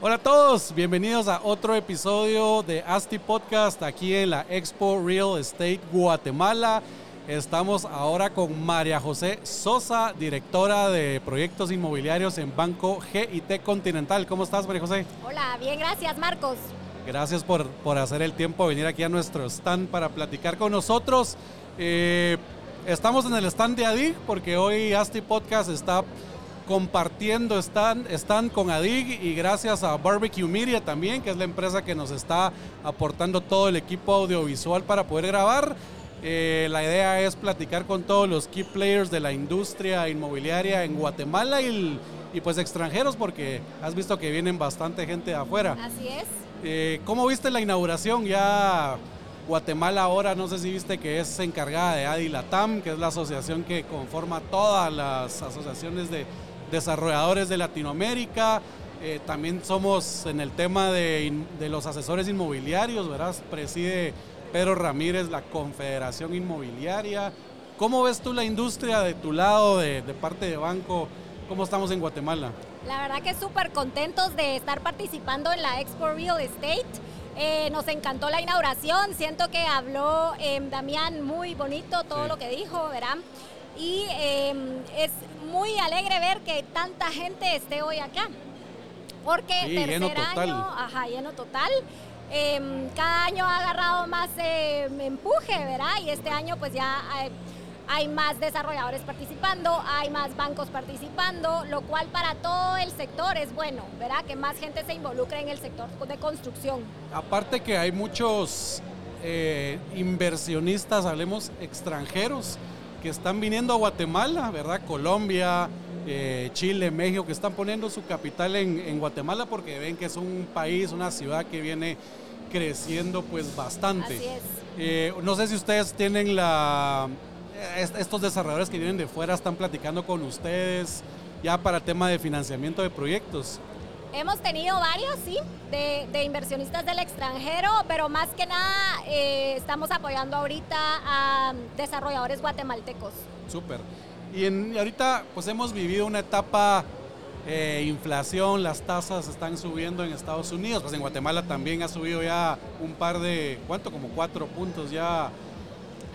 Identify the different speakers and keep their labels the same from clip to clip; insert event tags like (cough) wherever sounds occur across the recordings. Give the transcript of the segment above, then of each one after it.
Speaker 1: Hola a todos, bienvenidos a otro episodio de ASTI Podcast aquí en la Expo Real Estate Guatemala. Estamos ahora con María José Sosa, directora de proyectos inmobiliarios en Banco GIT Continental. ¿Cómo estás, María José?
Speaker 2: Hola, bien, gracias, Marcos.
Speaker 1: Gracias por, por hacer el tiempo de venir aquí a nuestro stand para platicar con nosotros. Eh, estamos en el stand de ADIG porque hoy ASTI Podcast está compartiendo stand, stand con ADIG y gracias a Barbecue Media también, que es la empresa que nos está aportando todo el equipo audiovisual para poder grabar. Eh, la idea es platicar con todos los key players de la industria inmobiliaria en Guatemala y, y pues extranjeros porque has visto que vienen bastante gente de afuera.
Speaker 2: Así es.
Speaker 1: Eh, ¿Cómo viste la inauguración? Ya Guatemala ahora, no sé si viste que es encargada de ADILATAM, que es la asociación que conforma todas las asociaciones de desarrolladores de Latinoamérica. Eh, también somos en el tema de, de los asesores inmobiliarios, ¿verdad? Preside Pedro Ramírez, la Confederación Inmobiliaria. ¿Cómo ves tú la industria de tu lado, de, de parte de banco? ¿Cómo estamos en Guatemala?
Speaker 2: La verdad que súper contentos de estar participando en la Expo Real Estate. Eh, nos encantó la inauguración, siento que habló eh, Damián muy bonito todo
Speaker 1: Sí.
Speaker 2: lo que dijo, ¿verdad? Y eh, es muy alegre ver que tanta gente esté hoy acá. Porque
Speaker 1: Sí,
Speaker 2: tercer
Speaker 1: lleno total.
Speaker 2: año, ajá, lleno total. Eh, cada año ha agarrado más eh, empuje, ¿verdad? Y este año pues ya hay, hay más desarrolladores participando, hay más bancos participando, lo cual para todo el sector es bueno, ¿verdad? Que más gente se involucre en el sector de construcción.
Speaker 1: Aparte que hay muchos eh, inversionistas, hablemos extranjeros, que están viniendo a Guatemala, ¿verdad? Colombia, eh, Chile, México, que están poniendo su capital en, en Guatemala porque ven que es un país, una ciudad que viene creciendo pues bastante.
Speaker 2: Así es.
Speaker 1: Eh, no sé si ustedes tienen la... est- Estos desarrolladores que vienen de fuera están platicando con ustedes ya para el tema de financiamiento de proyectos.
Speaker 2: Hemos tenido varios, sí, de, de inversionistas del extranjero, pero más que nada eh, estamos apoyando ahorita a desarrolladores guatemaltecos.
Speaker 1: Súper. Y, en- ahorita pues hemos vivido una etapa eh, inflación, las tasas están subiendo en Estados Unidos, pues en Guatemala también ha subido ya un par de, ¿cuánto? Como cuatro puntos ya.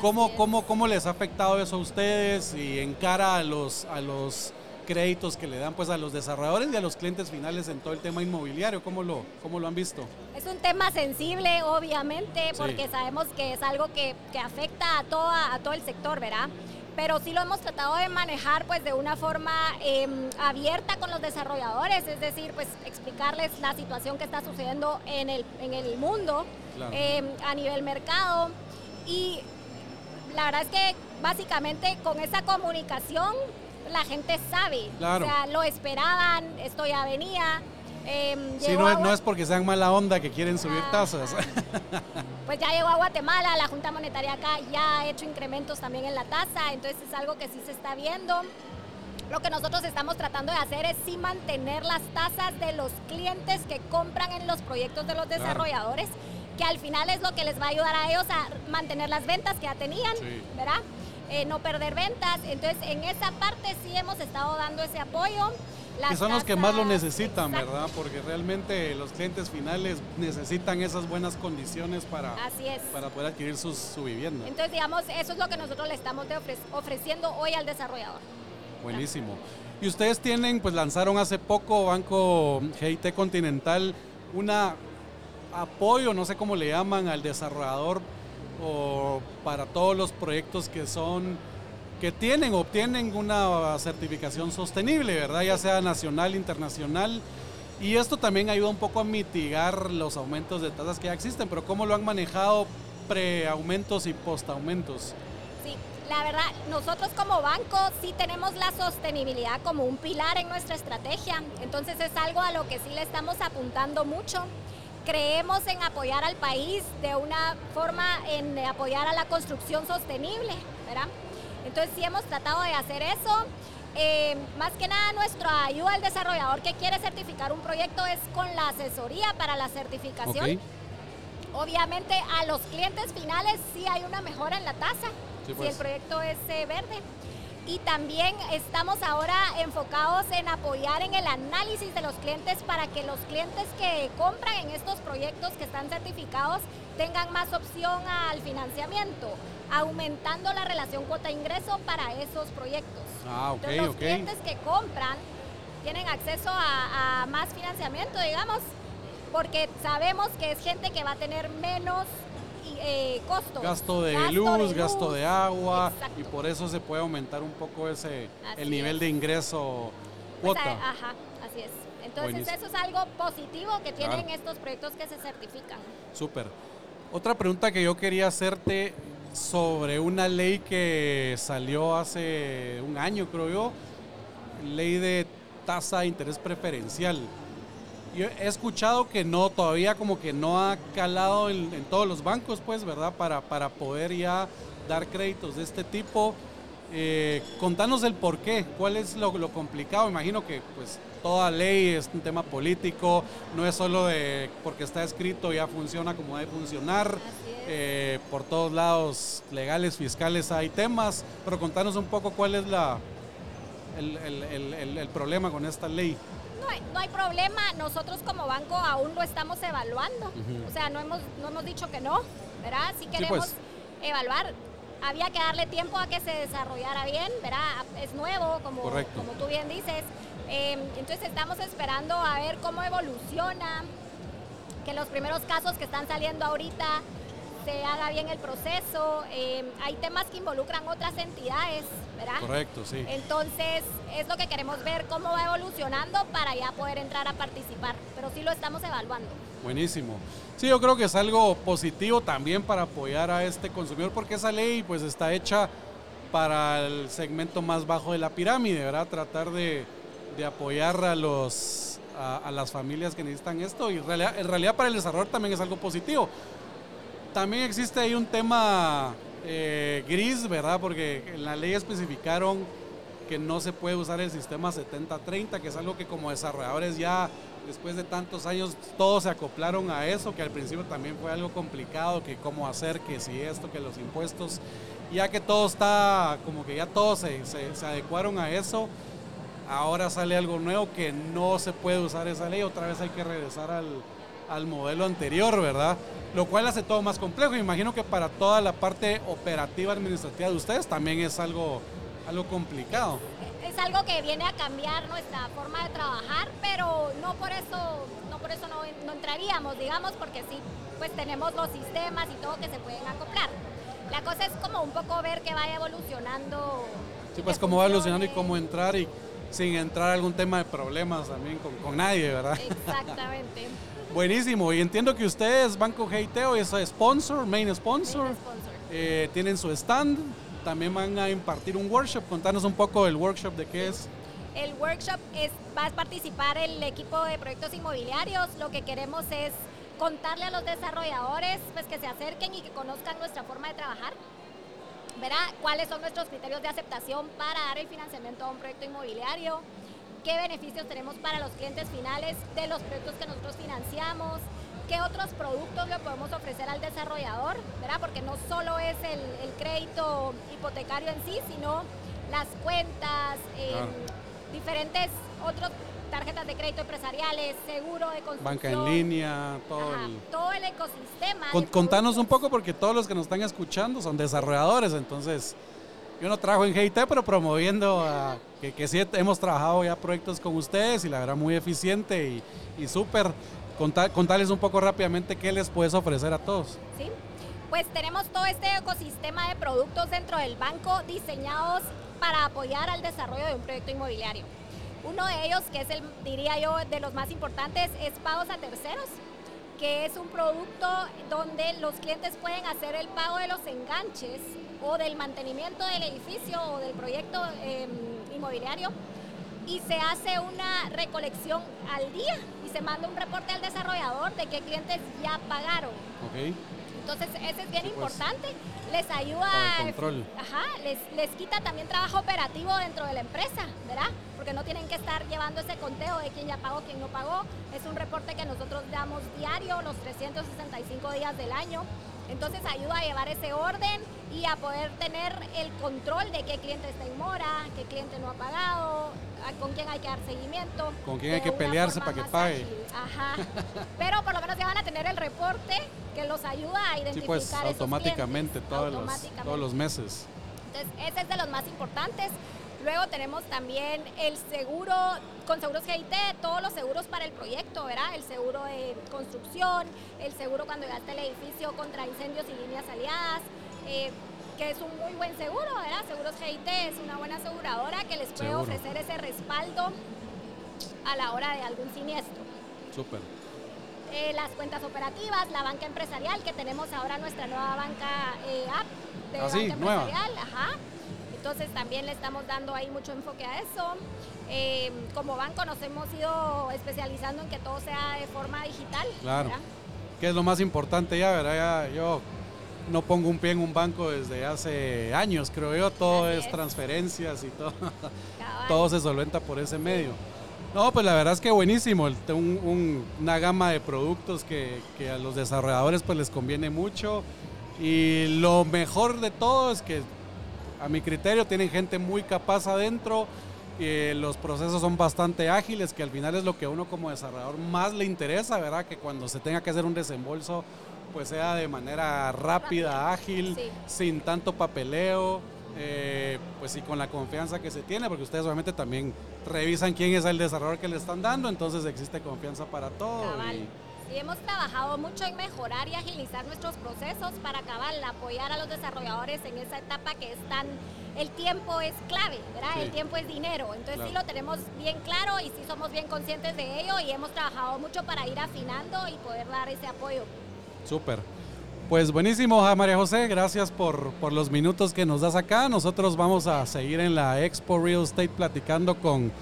Speaker 1: ¿Cómo, cómo, ¿Cómo les ha afectado eso a ustedes y en cara a los, a los créditos que le dan pues a los desarrolladores y a los clientes finales en todo el tema inmobiliario? ¿Cómo lo, cómo lo han visto?
Speaker 2: Es un tema sensible, obviamente,
Speaker 1: Sí.
Speaker 2: porque sabemos que es algo que, que afecta a, toda, a todo el sector, ¿verdad? Pero sí lo hemos tratado de manejar pues de una forma eh, abierta con los desarrolladores, es decir, pues explicarles la situación que está sucediendo en el, en el mundo
Speaker 1: Claro.
Speaker 2: eh, a nivel mercado y la verdad es que básicamente con esa comunicación la gente sabe,
Speaker 1: Claro.
Speaker 2: o sea, lo esperaban, esto ya venía. eh,
Speaker 1: Sí,
Speaker 2: llegó
Speaker 1: no,
Speaker 2: a
Speaker 1: es- no es porque sean mala onda que quieren subir
Speaker 2: Ah,
Speaker 1: tasas. (laughs)
Speaker 2: pues (laughs) ya llegó a Guatemala, la Junta Monetaria acá ya ha hecho incrementos también en la tasa, entonces es algo que sí se está viendo. Lo que nosotros estamos tratando de hacer es sí mantener las tasas de los clientes que compran en los proyectos de los
Speaker 1: Claro.
Speaker 2: desarrolladores, que al final es lo que les va a ayudar a ellos a mantener las ventas que ya tenían,
Speaker 1: Sí.
Speaker 2: ¿verdad? Eh, no perder ventas. Entonces, en esa parte sí hemos estado dando ese apoyo. Las
Speaker 1: que son los que más lo necesitan,
Speaker 2: Exacto.
Speaker 1: ¿verdad? Porque realmente los clientes finales necesitan esas buenas condiciones para,
Speaker 2: Así es.
Speaker 1: para poder adquirir sus- su vivienda.
Speaker 2: Entonces, digamos, eso es lo que nosotros le estamos ofre- ofreciendo hoy al desarrollador.
Speaker 1: Buenísimo. Y ustedes tienen, pues lanzaron hace poco, Banco GIT Continental, una apoyo, no sé cómo le llaman, al desarrollador o para todos los proyectos que son que tienen obtienen una certificación sostenible, ¿verdad? Ya sea nacional, internacional. Y esto también ayuda un poco a mitigar los aumentos de tasas que ya existen, pero ¿cómo lo han manejado pre-aumentos y post-aumentos?
Speaker 2: Sí, la verdad, nosotros como banco sí tenemos la sostenibilidad como un pilar en nuestra estrategia, entonces es algo a lo que sí le estamos apuntando mucho. Creemos en apoyar al país de una forma en apoyar a la construcción sostenible, ¿verdad? Entonces sí hemos tratado de hacer eso. Eh, más que nada nuestra ayuda al desarrollador que quiere certificar un proyecto es con la asesoría para la certificación. Obviamente a los clientes finales sí hay una mejora en la tasa si
Speaker 1: pues.
Speaker 2: el proyecto es eh, verde. Y también estamos ahora enfocados en apoyar en el análisis de los clientes para que los clientes que compran en estos proyectos que están certificados tengan más opción al financiamiento, aumentando la relación cuota-ingreso para esos proyectos.
Speaker 1: Ah, ok,
Speaker 2: Entonces, los clientes que compran tienen acceso a, a más financiamiento, digamos, porque sabemos que es gente que va a tener menos eh, costos.
Speaker 1: Gasto de
Speaker 2: Gasto
Speaker 1: luz,
Speaker 2: de
Speaker 1: gasto de agua
Speaker 2: Exacto.
Speaker 1: y por eso se puede aumentar un poco ese
Speaker 2: Así
Speaker 1: el nivel
Speaker 2: es.
Speaker 1: de ingreso
Speaker 2: Pues,
Speaker 1: cuota.
Speaker 2: a- ajá, así es. Entonces
Speaker 1: Buenísimo.
Speaker 2: eso es algo positivo que tienen
Speaker 1: Claro.
Speaker 2: estos proyectos que se certifican.
Speaker 1: Súper. Otra pregunta que yo quería hacerte sobre una ley que salió hace un año, creo yo, ley de tasa de interés preferencial. Yo he escuchado que no, todavía como que no ha calado en, en todos los bancos, pues, ¿verdad? Para, para poder ya dar créditos de este tipo. Eh, contanos el por qué, cuál es lo, lo complicado. Imagino que pues toda ley es un tema político, no es solo de porque está escrito ya funciona como debe funcionar. Eh, por todos lados, legales, fiscales, hay temas, pero contanos un poco cuál es la, el- el- el problema con esta ley.
Speaker 2: No hay, no hay problema, nosotros como banco aún lo estamos evaluando. O sea, no hemos, no hemos dicho que no, ¿verdad? Sí queremos
Speaker 1: pues.
Speaker 2: evaluar. Había que darle tiempo a que se desarrollara bien, ¿verdad? Es nuevo, como,
Speaker 1: Correcto.
Speaker 2: como tú bien dices. Eh, entonces estamos esperando a ver cómo evoluciona, que los primeros casos que están saliendo ahorita se haga bien el proceso. Eh, hay temas que involucran otras entidades, ¿verdad?
Speaker 1: Correcto, sí.
Speaker 2: Entonces, es lo que queremos ver cómo va evolucionando para ya poder entrar a participar, pero sí lo estamos evaluando.
Speaker 1: Buenísimo. Sí, yo creo que es algo positivo también para apoyar a este consumidor porque esa ley pues está hecha para el segmento más bajo de la pirámide, ¿verdad? Tratar de, de apoyar a los a, a las familias que necesitan esto y en realidad, en realidad para el desarrollador también es algo positivo. También existe ahí un tema eh, gris, ¿verdad? Porque en la ley especificaron que no se puede usar el sistema 70-30, que es algo que como desarrolladores ya después de tantos años todos se acoplaron a eso, que al principio también fue algo complicado, que cómo hacer, que si esto, que los impuestos, ya que todo está, como que ya todos se, se- se adecuaron a eso, ahora sale algo nuevo que no se puede usar esa ley, otra vez hay que regresar al, al modelo anterior, ¿verdad? Lo cual hace todo más complejo. Imagino que para toda la parte operativa administrativa de ustedes también es algo, algo complicado.
Speaker 2: Es algo que viene a cambiar nuestra forma de trabajar, pero no por eso no, por eso no, no entraríamos, digamos, porque sí, pues tenemos los sistemas y todo que se pueden acoplar. La cosa es como un poco ver que vaya evolucionando.
Speaker 1: Sí, pues cómo va evolucionando y cómo entrar y sin entrar a algún tema de problemas también con, con nadie, ¿verdad?
Speaker 2: Exactamente. (laughs)
Speaker 1: Buenísimo. Y entiendo que ustedes, Banco Geiteo, es sponsor, main sponsor.
Speaker 2: Main sponsor.
Speaker 1: Eh, tienen su stand. También van a impartir un workshop. Contanos un poco del workshop de qué es.
Speaker 2: El workshop es, va a participar el equipo de proyectos inmobiliarios. Lo que queremos es contarle a los desarrolladores pues, que se acerquen y que conozcan nuestra forma de trabajar. ¿verdad? ¿Cuáles son nuestros criterios de aceptación para dar el financiamiento a un proyecto inmobiliario? ¿Qué beneficios tenemos para los clientes finales de los proyectos que nosotros financiamos? ¿Qué otros productos le podemos ofrecer al desarrollador? ¿verdad? Porque no solo es el, el crédito hipotecario en sí, sino las cuentas, eh,
Speaker 1: Claro.
Speaker 2: diferentes otros tarjetas de crédito empresariales, seguro de construcción.
Speaker 1: Banca en línea, todo
Speaker 2: Ajá,
Speaker 1: el...
Speaker 2: todo el ecosistema.
Speaker 1: Con- contanos un poco porque todos los que nos están escuchando son desarrolladores, entonces yo no trabajo en GIT, pero promoviendo que, sí hemos trabajado ya proyectos con ustedes y la verdad muy eficiente y, súper. Conta- contarles un poco rápidamente qué les puedes ofrecer a todos.
Speaker 2: ¿sí? Pues tenemos todo este ecosistema de productos dentro del banco diseñados para apoyar al desarrollo de un proyecto inmobiliario. Uno de ellos, que es el, diría yo, de los más importantes, es pagos a terceros, que es un producto donde los clientes pueden hacer el pago de los enganches o del mantenimiento del edificio o del proyecto eh, inmobiliario y se hace una recolección al día y se manda un reporte al desarrollador de qué clientes ya pagaron.
Speaker 1: Ok.
Speaker 2: Entonces, ese es bien
Speaker 1: Sí, pues.
Speaker 2: importante. Les ayuda,
Speaker 1: control.
Speaker 2: ajá, les, les quita también trabajo operativo dentro de la empresa, ¿verdad? Porque no tienen que estar llevando ese conteo de quién ya pagó, quién no pagó. Es un reporte que nosotros damos diario, los 365 días del año. Entonces ayuda a llevar ese orden y a poder tener el control de qué cliente está en mora, qué cliente no ha pagado, con quién hay que dar seguimiento.
Speaker 1: Con quién hay que pelearse para que pague.
Speaker 2: ágil. Ajá. (laughs) Pero por lo menos ya van a tener el reporte que los ayuda a
Speaker 1: Sí,
Speaker 2: identificar
Speaker 1: pues
Speaker 2: esos
Speaker 1: automáticamente
Speaker 2: clientes.
Speaker 1: todos, los,
Speaker 2: Automáticamente.
Speaker 1: todos los meses.
Speaker 2: Entonces, ese es de los más importantes. Luego tenemos también el seguro, con seguros GIT, todos los seguros para el proyecto, ¿verdad? El seguro de construcción, el seguro cuando llegaste al edificio contra incendios y líneas aliadas, eh, que es un muy buen seguro, ¿verdad? Seguros GIT es una buena aseguradora que les puede
Speaker 1: Seguro.
Speaker 2: ofrecer ese respaldo a la hora de algún siniestro.
Speaker 1: Súper.
Speaker 2: Eh, las cuentas operativas, la banca empresarial, que tenemos ahora nuestra nueva banca eh, app de
Speaker 1: Ah, sí,
Speaker 2: banca
Speaker 1: nueva.
Speaker 2: empresarial, ajá. Entonces también le estamos dando ahí mucho enfoque a eso. Eh, como banco nos hemos ido especializando en que todo sea de forma digital.
Speaker 1: Claro.
Speaker 2: ¿verdad?
Speaker 1: Que es lo más importante ya, ¿verdad? Ya yo no pongo un pie en un banco desde hace años, creo yo. Todo
Speaker 2: Así
Speaker 1: es,
Speaker 2: es.
Speaker 1: transferencias y todo.
Speaker 2: Cabal.
Speaker 1: todo se solventa por ese medio. No, pues la verdad es que buenísimo, un- un- una gama de productos que, que a los desarrolladores pues les conviene mucho y lo mejor de todo es que a mi criterio tienen gente muy capaz adentro, y los procesos son bastante ágiles, que al final es lo que a uno como desarrollador más le interesa, ¿verdad? Que cuando se tenga que hacer un desembolso pues sea de manera rápida, ágil,
Speaker 2: Sí.
Speaker 1: sin tanto papeleo, eh, pues y con la confianza que se tiene, porque ustedes obviamente también revisan quién es el desarrollador que le están dando, entonces existe confianza para todo. Y-
Speaker 2: Sí, hemos trabajado mucho en mejorar y agilizar nuestros procesos para cabal, apoyar a los desarrolladores en esa etapa que es tan, el tiempo es clave, ¿verdad?
Speaker 1: Sí.
Speaker 2: El tiempo es dinero. Entonces sí lo tenemos bien claro y sí somos bien conscientes de ello y hemos trabajado mucho para ir afinando y poder dar ese apoyo.
Speaker 1: Súper. Pues buenísimo, María José, gracias por, por los minutos que nos das acá. Nosotros vamos a seguir en la Expo Real Estate platicando con,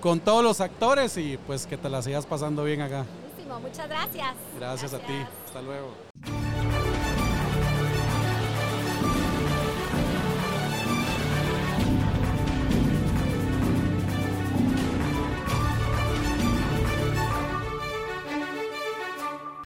Speaker 1: con todos los actores y pues que te la sigas pasando bien acá.
Speaker 2: Buenísimo, muchas gracias.
Speaker 1: Gracias, a ti. Hasta luego.